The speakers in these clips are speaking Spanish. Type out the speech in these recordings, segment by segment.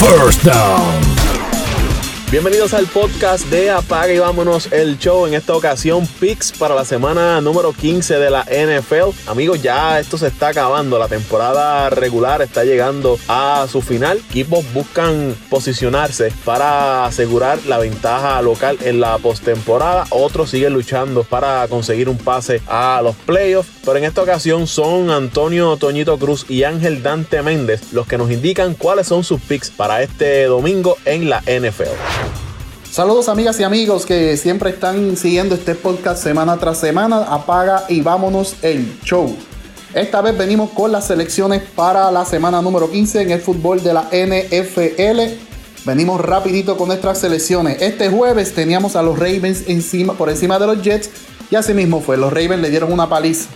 First Down. Bienvenidos al podcast de Apaga y vámonos el show. En esta ocasión, picks para la semana número 15 de la NFL. Amigos, ya esto se está acabando. La temporada regular está llegando a su final. Equipos buscan posicionarse para asegurar la ventaja local en la postemporada. Otros siguen luchando para conseguir un pase a los playoffs. Pero en esta ocasión son Antonio Toñito Cruz y Ángel Dante Méndez los que nos indican cuáles son sus picks para este domingo en la NFL. Saludos amigas y amigos que siempre están siguiendo este podcast semana tras semana. Apaga y vámonos el show. Esta vez venimos con las selecciones para la semana número 15 en el fútbol de la NFL. Venimos rapidito con nuestras selecciones. Este jueves teníamos a los Ravens encima, por encima de los Jets y así mismo fue. Los Ravens le dieron una paliza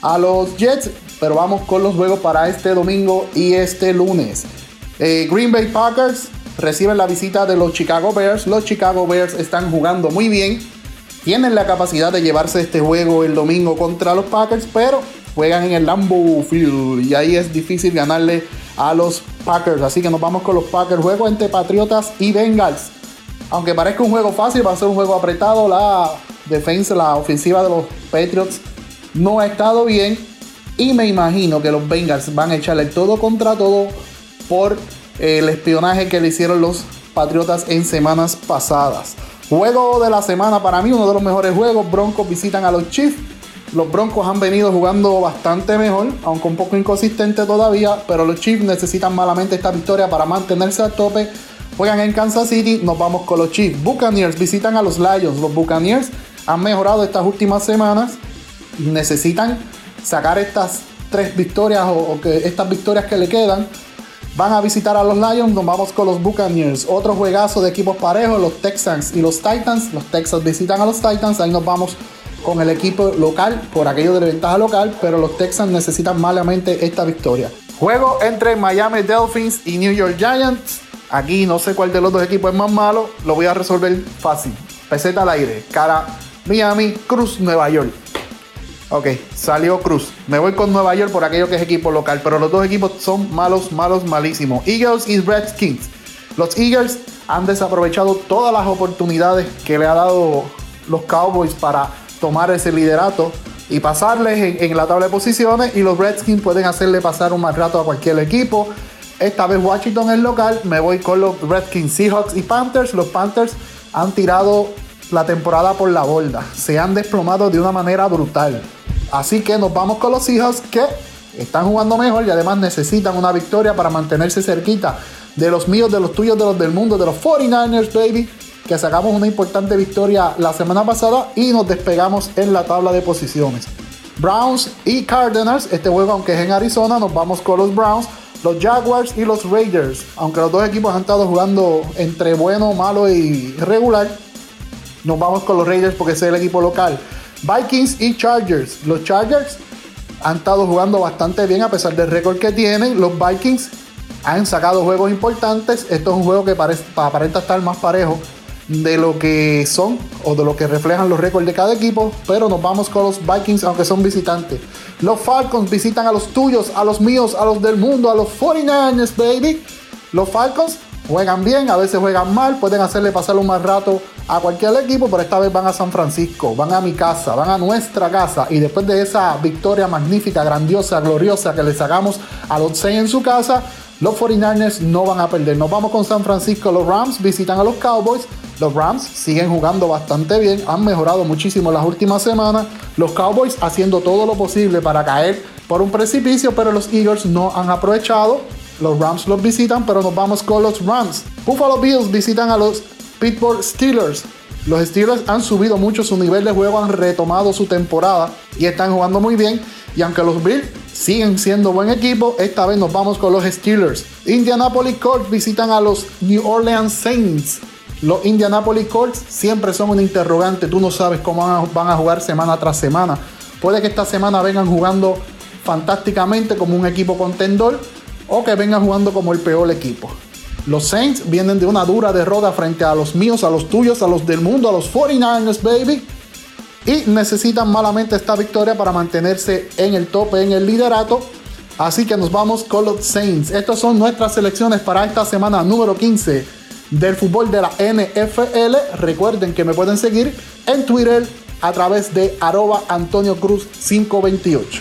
a los Jets, pero vamos con los juegos para este domingo y este lunes. Eh, Green Bay Packers reciben la visita de los Chicago Bears. Los Chicago Bears están jugando muy bien. Tienen la capacidad de llevarse este juego el domingo contra los Packers, pero juegan en el Lambeau Field y ahí es difícil ganarle a los Packers. Así que nos vamos con los Packers. Juego entre Patriotas y Bengals. Aunque parezca un juego fácil, va a ser un juego apretado. La defensa, la ofensiva de los Patriots no ha estado bien. Y me imagino que los Bengals van a echarle todo contra todo por el espionaje que le hicieron los Patriotas en semanas pasadas. Juego de la semana para mí, uno de los mejores juegos. Broncos visitan a los Chiefs. Los Broncos han venido jugando bastante mejor, aunque un poco inconsistente todavía, pero los Chiefs necesitan malamente esta victoria para mantenerse al tope. Juegan en Kansas City, nos vamos con los Chiefs. Buccaneers visitan a los Lions. Los Buccaneers han mejorado estas últimas semanas necesitan sacar estas tres victorias o, estas victorias que le quedan Van a visitar a los Lions, nos vamos con los Buccaneers. Otro juegazo de equipos parejos, los Texans y los Titans. Los Texans visitan a los Titans, ahí nos vamos con el equipo local por aquello de la ventaja local, pero los Texans necesitan malamente esta victoria. Juego entre Miami Dolphins y New York Giants. Aquí no sé cuál de los dos equipos es más malo, lo voy a resolver fácil. Peseta al aire, cara Miami, Cruz, Nueva York. Ok, salió Cruz. Me voy con Nueva York por aquello que es equipo local, pero los dos equipos son malos, malos, malísimos. Eagles y Redskins. Los Eagles han desaprovechado todas las oportunidades que le ha dado los Cowboys para tomar ese liderato y pasarles en, la tabla de posiciones y los Redskins pueden hacerle pasar un mal rato a cualquier equipo. Esta vez Washington es local, me voy con los Redskins, Seahawks y Panthers. Los Panthers han tirado la temporada por la borda, se han desplomado de una manera brutal. Así que nos vamos con los hijos que están jugando mejor y además necesitan una victoria para mantenerse cerquita de los míos, de los tuyos, de los del mundo, de los 49ers, baby. Que sacamos una importante victoria la semana pasada y nos despegamos en la tabla de posiciones. Browns y Cardinals, este juego aunque es en Arizona, nos vamos con los Browns, los Jaguars y los Raiders. Aunque los dos equipos han estado jugando entre bueno, malo y regular, nos vamos con los Raiders porque es el equipo local. Vikings y Chargers. Los Chargers han estado jugando bastante bien a pesar del récord que tienen. Los Vikings han sacado juegos importantes. Esto es un juego que parece, aparenta estar más parejo de lo que son o de lo que reflejan los récords de cada equipo. Pero nos vamos con los Vikings aunque son visitantes. Los Falcons visitan a los tuyos, a los míos, a los del mundo, a los 49ers, baby. Los Falcons juegan bien, a veces juegan mal, pueden hacerle pasar un mal rato a cualquier equipo, pero esta vez van a San Francisco, van a mi casa, van a nuestra casa y después de esa victoria magnífica, grandiosa, gloriosa que le sacamos a los 6 en su casa, los 49ers no van a perder. Nos vamos con San Francisco, los Rams visitan a los Cowboys. Los Rams siguen jugando bastante bien, han mejorado muchísimo las últimas semanas. Los Cowboys haciendo todo lo posible para caer por un precipicio, pero los Eagles no han aprovechado. Los Rams los visitan, pero nos vamos con los Rams. Buffalo Bills visitan a los Pittsburgh Steelers. Los Steelers han subido mucho su nivel de juego, han retomado su temporada y están jugando muy bien. Y aunque los Bills siguen siendo buen equipo, esta vez nos vamos con los Steelers. Indianapolis Colts visitan a los New Orleans Saints. Los Indianapolis Colts siempre son un interrogante. Tú no sabes cómo van a jugar semana tras semana. Puede que esta semana vengan jugando fantásticamente como un equipo contendor o que vengan jugando como el peor equipo. Los Saints vienen de una dura derrota frente a los míos, a los tuyos, a los del mundo, a los 49ers, baby. Y necesitan malamente esta victoria para mantenerse en el tope, en el liderato. Así que nos vamos con los Saints. Estas son nuestras selecciones para esta semana número 15 del fútbol de la NFL. Recuerden que me pueden seguir en Twitter a través de arroba Antonio Cruz 528.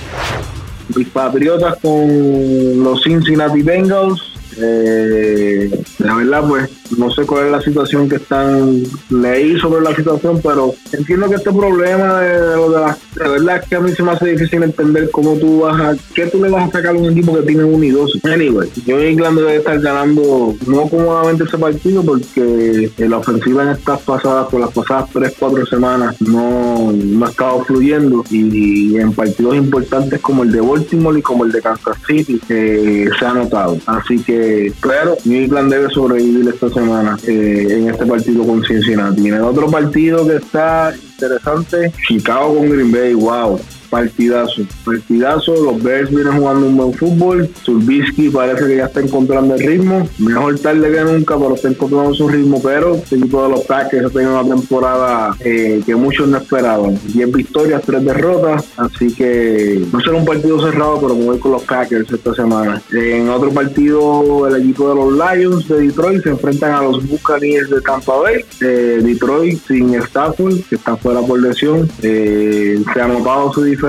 Mis patriotas con los Cincinnati Bengals. Eh, la verdad, pues no sé cuál es la situación que están, leí sobre la situación, pero entiendo que este problema de, lo de la, de verdad es que a mí se me hace difícil entender cómo tú vas a, qué tú le vas a sacar a un equipo que tiene un y dos. Anyway, yo England debe estar ganando no cómodamente ese partido porque la ofensiva en estas pasadas, por las pasadas 3, 4 semanas no, no ha estado fluyendo y en partidos importantes como el de Baltimore y como el de Kansas City eh, se ha notado. Así que, claro, New England debe sobrevivir esta semana eh, en este partido con Cincinnati. En el otro partido que está interesante, Chicago con Green Bay, wow partidazo, partidazo. Los Bears vienen jugando un buen fútbol. Turbisky parece que ya está encontrando el ritmo. Mejor tarde que nunca, pero está encontrando su ritmo. Pero el equipo de los Packers ha tenido una temporada eh, que muchos no esperaban. 10 victorias, 3 derrotas. Así que no será un partido cerrado, pero voy con los Packers esta semana. En otro partido, el equipo de los Lions de Detroit se enfrentan a los Buccaneers de Tampa Bay. Eh, Detroit sin Stafford, que está fuera por lesión. Eh, se ha notado su diferencia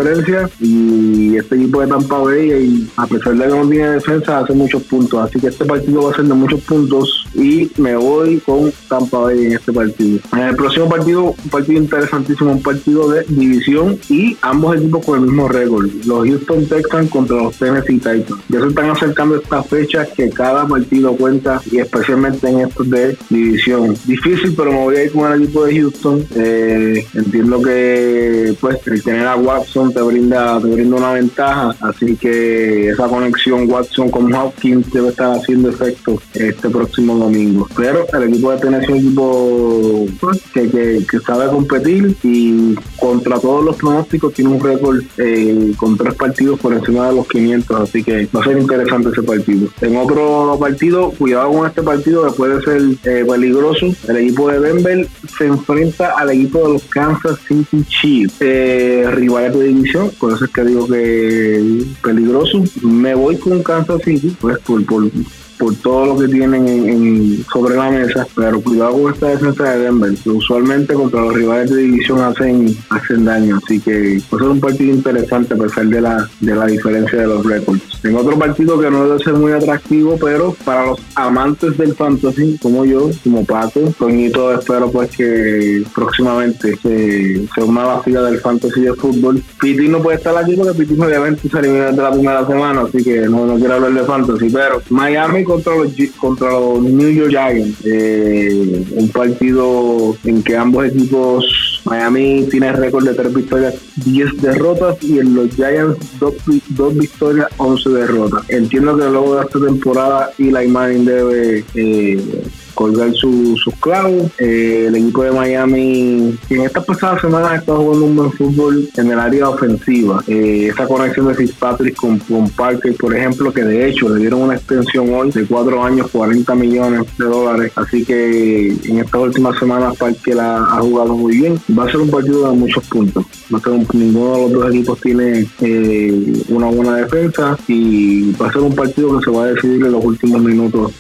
y este equipo de Tampa Bay, y a pesar de que no tiene defensa, hace muchos puntos. Así que este partido va a ser de muchos puntos y me voy con Tampa Bay en este partido. En el próximo partido, un partido interesantísimo, un partido de división y ambos equipos con el mismo récord. Los Houston Texans contra los Tennessee Titans. Ya se están acercando estas fechas que cada partido cuenta y especialmente en estos de división. Difícil, pero me voy a ir con el equipo de Houston. Eh, entiendo que pues el tener a Watson te brinda, te brinda una ventaja, así que esa conexión Watson con Hopkins debe estar haciendo efecto este próximo domingo. Pero el equipo de Tennessee es un equipo pues, que, que, sabe competir y contra todos los pronósticos tiene un récord eh, con tres partidos por encima de los 500, así que va a ser interesante ese partido. En otro partido, cuidado con este partido que puede ser eh, peligroso, el equipo de Denver se enfrenta al equipo de los Kansas City Chiefs, eh, rivales de por eso es que digo que peligroso. Me voy con Kansas City, pues por, por por todo lo que tienen en, sobre la mesa, pero cuidado con esta defensa de Denver, que usualmente contra los rivales de división hacen, hacen daño, así que pues es un partido interesante a pesar de la, de la diferencia de los récords. En otro partido que no debe ser muy atractivo, pero para los amantes del fantasy, como yo, como Paco, Toñito, espero pues que próximamente se, se una la fila del fantasy de fútbol. Piti no puede estar aquí porque Piti obviamente se eliminó de la primera semana, así que no, no quiero hablar de fantasy, pero Miami contra los, contra los New York Giants. Eh, un partido en que ambos equipos, Miami tiene récord de tres victorias, 10 derrotas y en los Giants dos, dos victorias, 11 derrotas. Entiendo que luego de esta temporada Eli Manning debe eh, colgar sus su clavos. Eh, el equipo de Miami, en estas pasadas semanas estado jugando un buen fútbol en el área ofensiva. Eh, esa conexión de Fitzpatrick con, con, Parker, por ejemplo, que de hecho le dieron una extensión hoy de cuatro años, 40 millones de dólares. Así que en estas últimas semanas Parker ha, ha jugado muy bien. Va a ser un partido de muchos puntos. Ser un, ninguno de los dos equipos tiene eh, una buena defensa y va a ser un partido que se va a decidir en los últimos minutos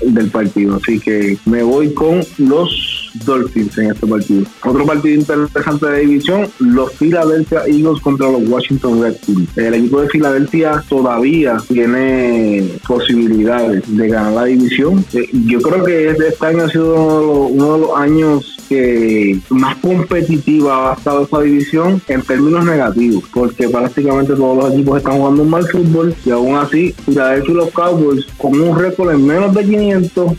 del partido. Así que me voy con los Dolphins en este partido. Otro partido interesante de división, los Philadelphia Eagles contra los Washington Redskins. El equipo de Filadelfia todavía tiene posibilidades de ganar la división. Eh, yo creo que este año ha sido uno de los años que más competitiva ha estado esta división en términos negativos, porque prácticamente todos los equipos están jugando mal fútbol y aún así Philadelphia y los Cowboys con un récord en menos de 500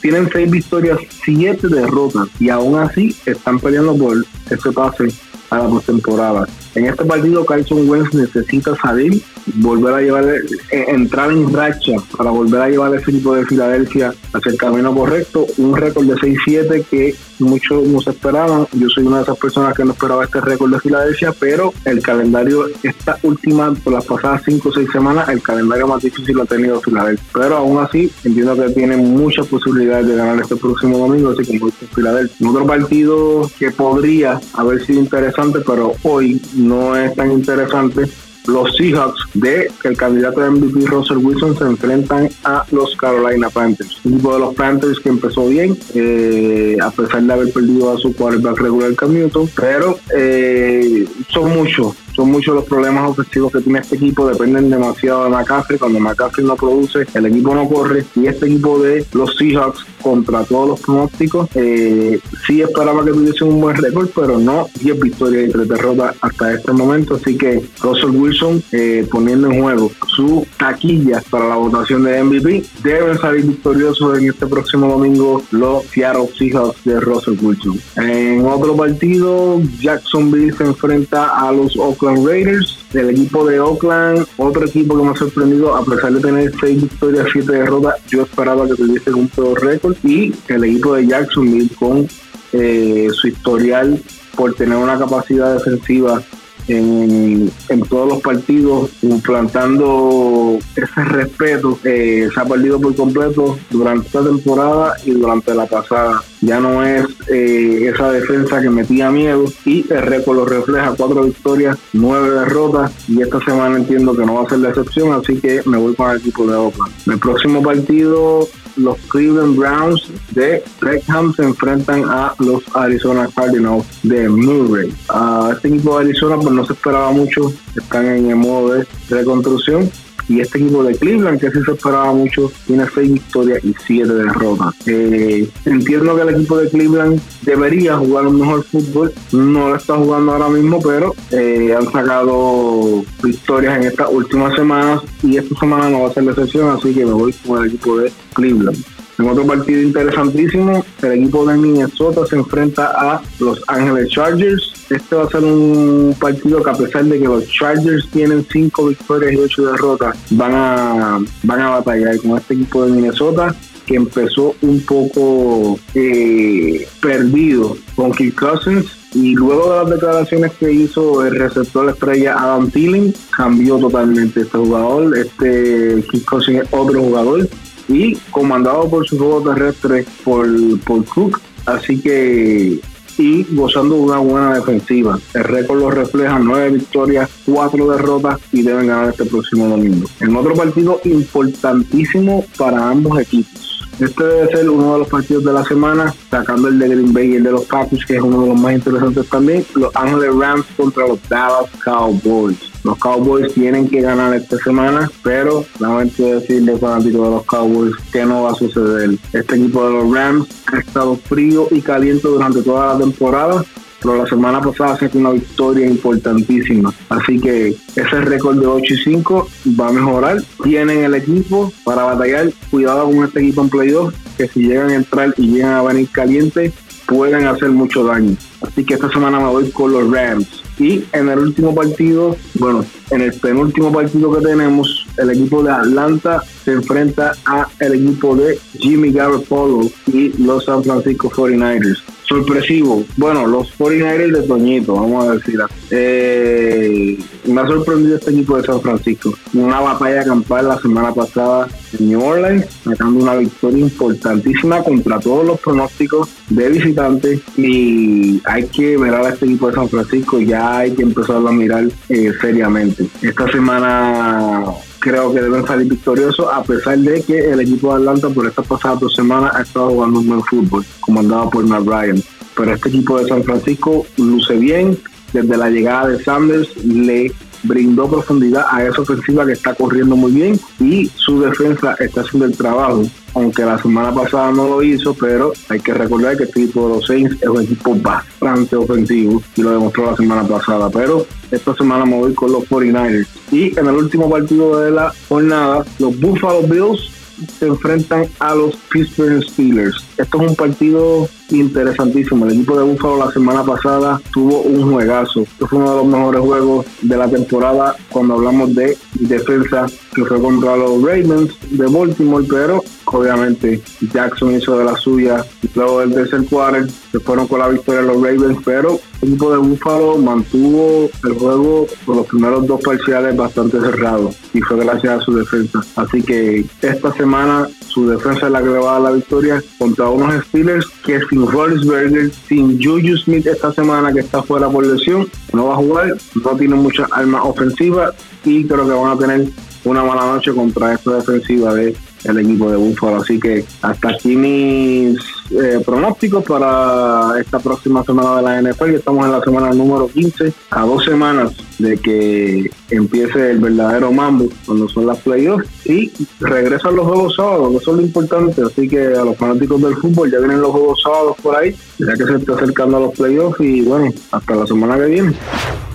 tienen 6 victorias, 7 derrotas y aún así están peleando por ese pase a la postemporada. En este partido Carson Wentz necesita salir, volver a llevar, eh, entrar en racha para volver a llevar ese equipo de Filadelfia hacia el camino correcto. Un récord de 6-7 que muchos nos esperaban. Yo soy una de esas personas que no esperaba este récord de Filadelfia, pero el calendario, esta última, por las pasadas 5 o 6 semanas, el calendario más difícil lo ha tenido Filadelfia. Pero aún así, entiendo que tiene muchas posibilidades de ganar este próximo domingo, así con Filadelfia. Otro partido que podría haber sido interesante, pero hoy no es tan interesante los Seahawks de el candidato de MVP Russell Wilson se enfrentan a los Carolina Panthers. Un equipo de los Panthers que empezó bien, eh, a pesar de haber perdido a su quarterback regular Cam Newton, pero eh, son muchos son muchos los problemas ofensivos que tiene este equipo, dependen demasiado de McCaffrey. Cuando McCaffrey no produce, el equipo no corre. Y este equipo de los Seahawks, contra todos los pronósticos, eh, sí esperaba que tuviese un buen récord, pero no 10 victorias y 3 derrotas hasta este momento. Así que Russell Wilson eh, poniendo en juego su taquilla para la votación de MVP, deben salir victoriosos en este próximo domingo los Seattle Seahawks de Russell Wilson. En otro partido, Jacksonville se enfrenta a los Oakland Raiders, del equipo de Oakland, otro equipo que me ha sorprendido, a pesar de tener 6 victorias, 7 derrotas, yo esperaba que tuviese un peor récord, y el equipo de Jacksonville con eh, su historial por tener una capacidad defensiva en, todos los partidos, implantando ese respeto, eh, se ha perdido por completo durante esta temporada y durante la pasada. Ya no es eh, esa defensa que metía miedo y el récord lo refleja, cuatro victorias, nueve derrotas y esta semana entiendo que no va a ser la excepción, así que me voy con el equipo de Oakland. El próximo partido los Cleveland Browns de Beckham se enfrentan a los Arizona Cardinals de Murray. A este equipo de Arizona pues no se esperaba mucho, están en el modo de reconstrucción y este equipo de Cleveland, que sí se esperaba mucho, tiene seis victorias y siete derrotas. Eh, entiendo que el equipo de Cleveland debería jugar un mejor fútbol, no lo está jugando ahora mismo, pero eh, han sacado victorias en estas últimas semanas y esta semana no va a ser la excepción, así que me voy con el equipo de Cleveland. En otro partido interesantísimo, el equipo de Minnesota se enfrenta a Los Ángeles Chargers. Este va a ser un partido que a pesar de que los Chargers tienen cinco victorias y ocho derrotas, van a, van a batallar con este equipo de Minnesota que empezó un poco eh, perdido con Kirk Cousins. Y luego de las declaraciones que hizo el receptor estrella Adam Thielen cambió totalmente este jugador. Este Kirk Cousins es otro jugador y comandado por su juego terrestre por, por Cook. Así que y gozando de una buena defensiva. El récord lo refleja nueve victorias, cuatro derrotas y deben ganar este próximo domingo. En otro partido importantísimo para ambos equipos. Este debe ser uno de los partidos de la semana, sacando el de Green Bay y el de los Packers, que es uno de los más interesantes también. Los Ángeles Rams contra los Dallas Cowboys. Los Cowboys tienen que ganar esta semana, pero lamento decirle fanático de los Cowboys que no va a suceder. Este equipo de los Rams ha estado frío y caliente durante toda la temporada pero la semana pasada se una victoria importantísima. Así que ese récord de 8 y 5 va a mejorar. Tienen el equipo para batallar. Cuidado con este equipo en playoff, que si llegan a entrar y llegan a venir calientes, pueden hacer mucho daño. Así que esta semana me voy con los Rams. Y en el último partido, bueno, en el penúltimo partido que tenemos, el equipo de Atlanta se enfrenta a el equipo de Jimmy Garoppolo y los San Francisco 49ers sorpresivo. Bueno, los 49ers de Toñito, vamos a decir. Eh, me ha sorprendido este equipo de San Francisco. Una batalla campal la semana pasada en New Orleans, sacando una victoria importantísima contra todos los pronósticos de visitantes. Y hay que ver a este equipo de San Francisco, ya hay que empezarlo a mirar eh, seriamente. Esta semana creo que deben salir victoriosos, a pesar de que el equipo de Atlanta por estas pasadas dos semanas ha estado jugando un buen fútbol, comandado por Matt Ryan. Pero este equipo de San Francisco luce bien, desde la llegada de Sanders le brindó profundidad a esa ofensiva que está corriendo muy bien y su defensa está haciendo el trabajo. Aunque la semana pasada no lo hizo, pero hay que recordar que este equipo de los Saints es un equipo bastante ofensivo y lo demostró la semana pasada. Pero esta semana me voy con los 49ers. Y en el último partido de la jornada, los Buffalo Bills se enfrentan a los Pittsburgh Steelers. Esto es un partido interesantísimo. El equipo de Buffalo la semana pasada tuvo un juegazo. Este fue uno de los mejores juegos de la temporada cuando hablamos de defensa que fue contra los Ravens de Baltimore, pero obviamente Jackson hizo de la suya. Luego del tercer quarter se fueron con la victoria los Ravens, pero el equipo de Buffalo mantuvo el juego por los primeros dos parciales bastante cerrados y fue gracias a su defensa. Así que esta semana su defensa es la que le va a dar la victoria contra unos Steelers que sin Rollinsberger, sin Juju Smith esta semana que está fuera por lesión, no va a jugar, no tiene muchas armas ofensivas y creo que van a tener una mala noche contra esta defensiva de el equipo de Buffalo. Así que hasta aquí mis eh, pronósticos para esta próxima semana de la NFL. Estamos en la semana número 15, a dos semanas de que empiece el verdadero mambo, cuando son las playoffs, y regresan los juegos sábados, que eso es lo importante. Así que a los fanáticos del fútbol ya vienen los juegos sábados por ahí, ya que se está acercando a los playoffs, y bueno, hasta la semana que viene.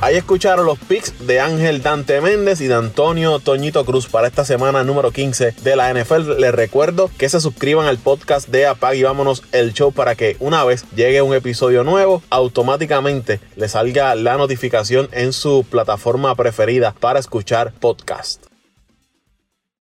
Ahí escucharon los picks de Ángel Dante Méndez y de Antonio Toñito Cruz para esta semana número 15 de la NFL. Les recuerdo que se suscriban al podcast de Apag y vámonos el show para que una vez llegue un episodio nuevo, automáticamente le salga la notificación en su plataforma preferida para escuchar podcast.